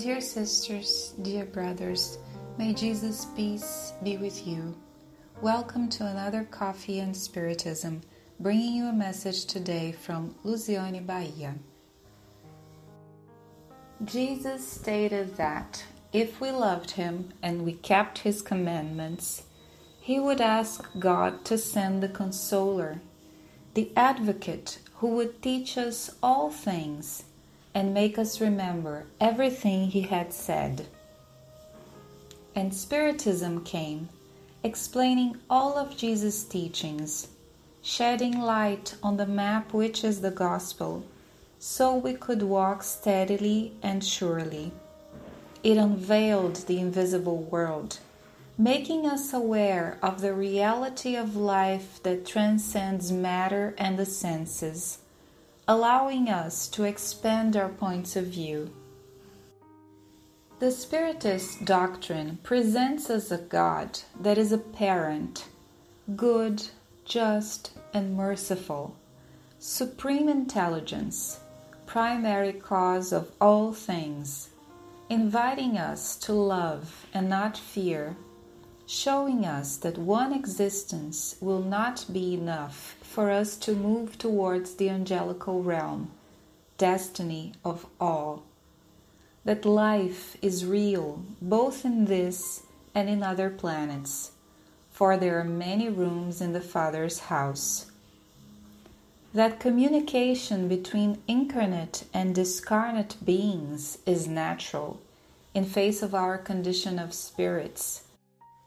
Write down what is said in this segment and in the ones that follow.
Dear sisters, dear brothers, may Jesus' peace be with you. Welcome to another Coffee and Spiritism, bringing you a message today from Luziane, Bahia. Jesus stated that if we loved him and we kept his commandments, he would ask God to send the Consoler, the Advocate who would teach us all things and make us remember everything he had said. And Spiritism came, explaining all of Jesus' teachings, shedding light on the map which is the Gospel, so we could walk steadily and surely. It unveiled the invisible world, making us aware of the reality of life that transcends matter and the senses allowing us to expand our points of view. The Spiritist doctrine presents us a God that is a parent, good, just, and merciful, supreme intelligence, primary cause of all things, inviting us to love and not fear, showing us that one existence will not be enough for us to move towards the angelical realm, destiny of all. That life is real both in this and in other planets, for there are many rooms in the Father's house. That communication between incarnate and discarnate beings is natural in face of our condition of spirits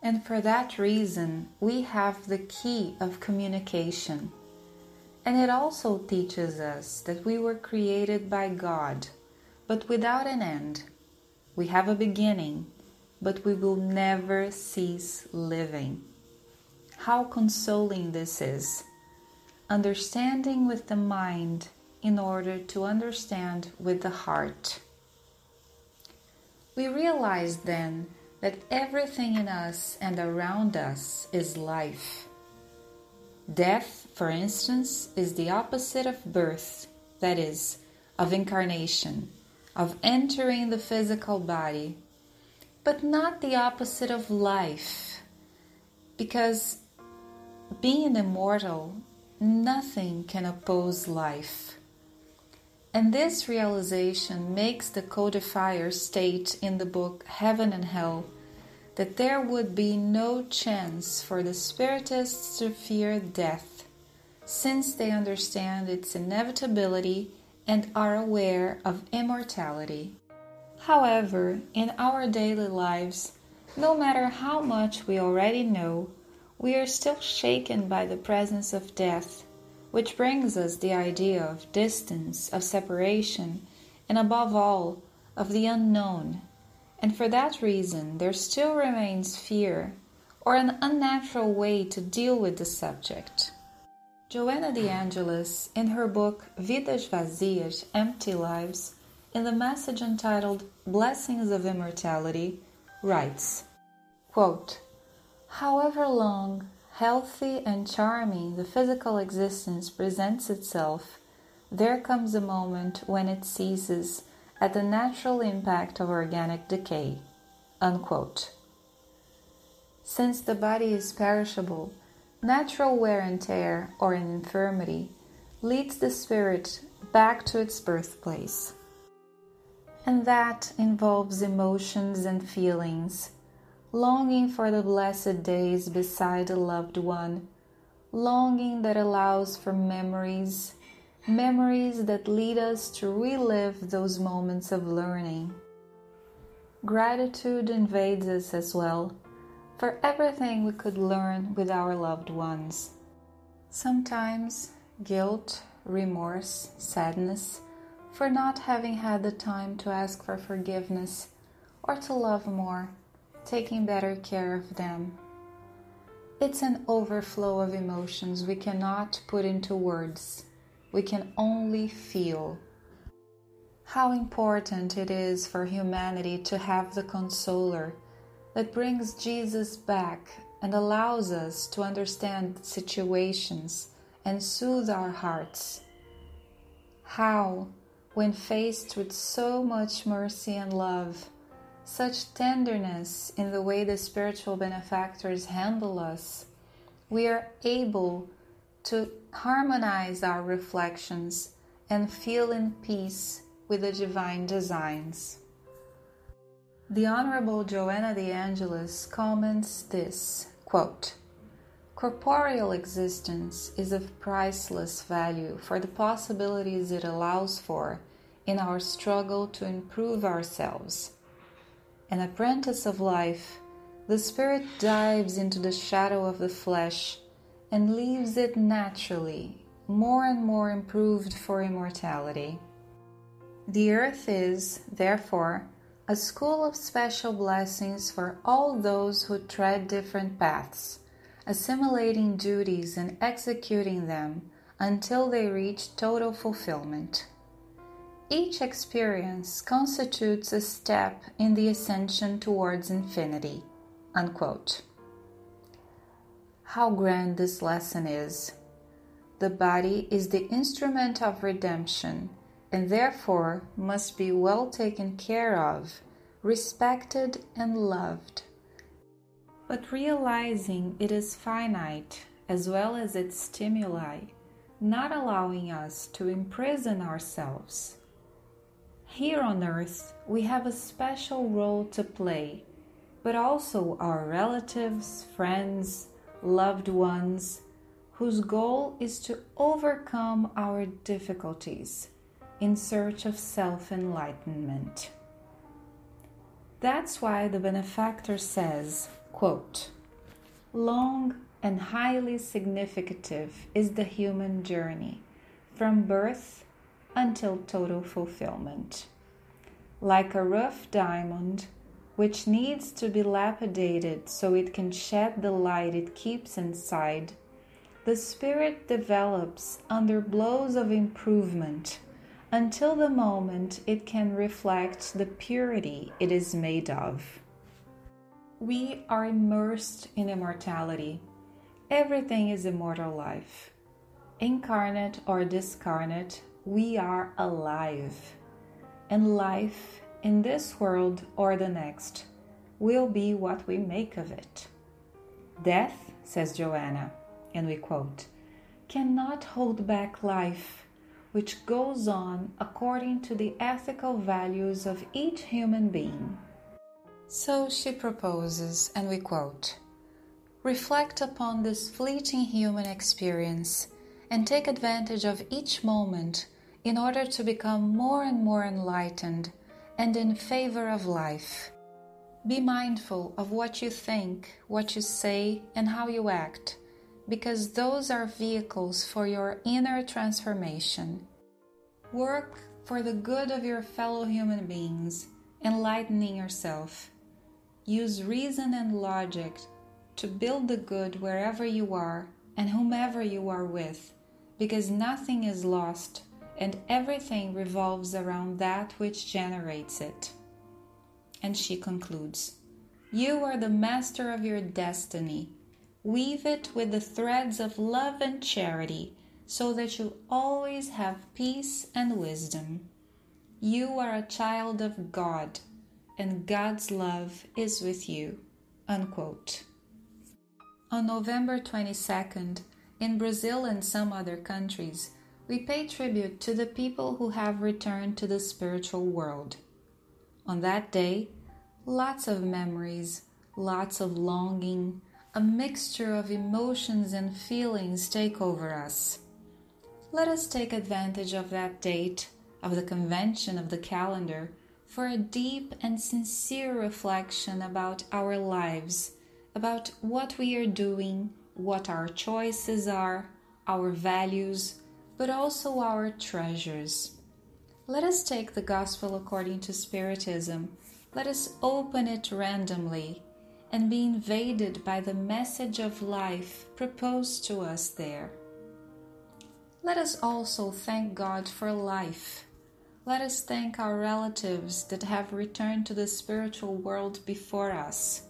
and for that reason, we have the key of communication. And it also teaches us that we were created by God, but without an end. We have a beginning, but we will never cease living. How consoling this is! Understanding with the mind in order to understand with the heart. We realize then that everything in us and around us is life. Death, for instance, is the opposite of birth, that is, of incarnation, of entering the physical body, but not the opposite of life, because being immortal, nothing can oppose life. And this realization makes the codifier state in the book Heaven and Hell that there would be no chance for the Spiritists to fear death, since they understand its inevitability and are aware of immortality. However, in our daily lives, no matter how much we already know, we are still shaken by the presence of death which brings us the idea of distance, of separation, and above all, of the unknown. And for that reason, there still remains fear, or an unnatural way to deal with the subject. Joanna de Angelis, in her book Vidas Vazias Empty Lives, in the message entitled Blessings of Immortality, writes quote, However long healthy and charming the physical existence presents itself, there comes a moment when it ceases at the natural impact of organic decay. Unquote. Since the body is perishable, natural wear and tear or an infirmity leads the spirit back to its birthplace. And that involves emotions and feelings longing for the blessed days beside a loved one, longing that allows for memories, memories that lead us to relive those moments of learning. Gratitude invades us as well for everything we could learn with our loved ones. Sometimes guilt, remorse, sadness for not having had the time to ask for forgiveness or to love more taking better care of them. It's an overflow of emotions we cannot put into words, we can only feel. How important it is for humanity to have the consoler that brings Jesus back and allows us to understand situations and soothe our hearts. How, when faced with so much mercy and love, such tenderness in the way the spiritual benefactors handle us, we are able to harmonize our reflections and feel in peace with the divine designs. The Honorable Joanna de Angelis comments this quote, Corporeal existence is of priceless value for the possibilities it allows for in our struggle to improve ourselves. An apprentice of life, the spirit dives into the shadow of the flesh and leaves it naturally, more and more improved for immortality. The earth is, therefore, a school of special blessings for all those who tread different paths, assimilating duties and executing them until they reach total fulfillment. Each experience constitutes a step in the ascension towards infinity. Unquote. How grand this lesson is! The body is the instrument of redemption and therefore must be well taken care of, respected, and loved. But realizing it is finite as well as its stimuli, not allowing us to imprison ourselves. Here on earth, we have a special role to play, but also our relatives, friends, loved ones, whose goal is to overcome our difficulties in search of self enlightenment. That's why the benefactor says, quote, Long and highly significative is the human journey from birth until total fulfillment. Like a rough diamond, which needs to be lapidated so it can shed the light it keeps inside, the spirit develops under blows of improvement until the moment it can reflect the purity it is made of. We are immersed in immortality. Everything is immortal life. Incarnate or discarnate, we are alive. And life in this world or the next will be what we make of it. Death, says Joanna, and we quote, cannot hold back life, which goes on according to the ethical values of each human being. So she proposes, and we quote, Reflect upon this fleeting human experience and take advantage of each moment in order to become more and more enlightened and in favor of life. Be mindful of what you think, what you say, and how you act, because those are vehicles for your inner transformation. Work for the good of your fellow human beings, enlightening yourself. Use reason and logic to build the good wherever you are and whomever you are with, because nothing is lost and everything revolves around that which generates it. And she concludes You are the master of your destiny. Weave it with the threads of love and charity so that you always have peace and wisdom. You are a child of God, and God's love is with you. Unquote. On November 22nd, in Brazil and some other countries, we pay tribute to the people who have returned to the spiritual world. On that day, lots of memories, lots of longing, a mixture of emotions and feelings take over us. Let us take advantage of that date, of the convention of the calendar, for a deep and sincere reflection about our lives, about what we are doing, what our choices are, our values, but also our treasures. Let us take the Gospel according to Spiritism, let us open it randomly and be invaded by the message of life proposed to us there. Let us also thank God for life. Let us thank our relatives that have returned to the spiritual world before us.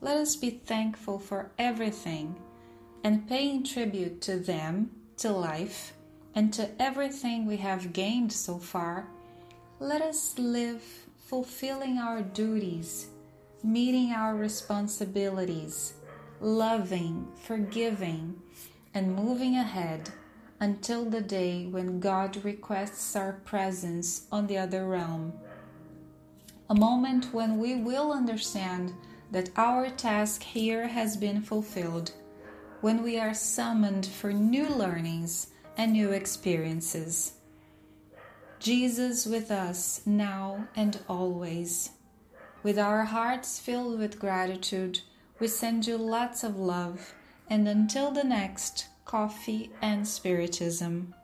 Let us be thankful for everything and paying tribute to them to life and to everything we have gained so far, let us live fulfilling our duties, meeting our responsibilities, loving, forgiving, and moving ahead until the day when God requests our presence on the other realm. A moment when we will understand that our task here has been fulfilled, when we are summoned for new learnings and new experiences. Jesus with us now and always. With our hearts filled with gratitude, we send you lots of love, and until the next Coffee and Spiritism.